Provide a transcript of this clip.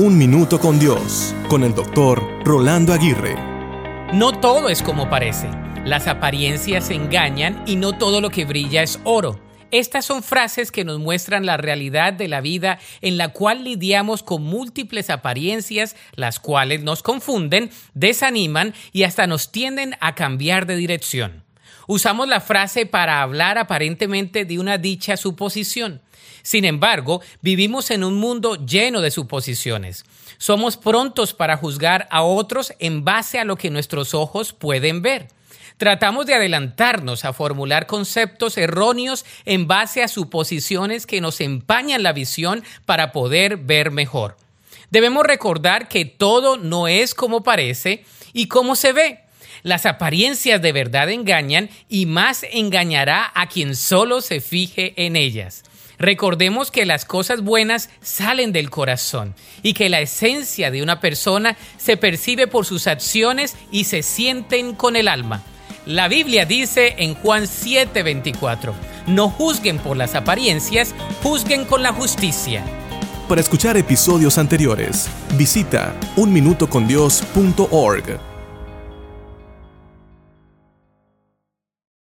Un Minuto con Dios, con el doctor Rolando Aguirre. No todo es como parece. Las apariencias engañan y no todo lo que brilla es oro. Estas son frases que nos muestran la realidad de la vida en la cual lidiamos con múltiples apariencias, las cuales nos confunden, desaniman y hasta nos tienden a cambiar de dirección. Usamos la frase para hablar aparentemente de una dicha suposición. Sin embargo, vivimos en un mundo lleno de suposiciones. Somos prontos para juzgar a otros en base a lo que nuestros ojos pueden ver. Tratamos de adelantarnos a formular conceptos erróneos en base a suposiciones que nos empañan la visión para poder ver mejor. Debemos recordar que todo no es como parece y como se ve. Las apariencias de verdad engañan y más engañará a quien solo se fije en ellas. Recordemos que las cosas buenas salen del corazón y que la esencia de una persona se percibe por sus acciones y se sienten con el alma. La Biblia dice en Juan 7:24, no juzguen por las apariencias, juzguen con la justicia. Para escuchar episodios anteriores, visita unminutocondios.org.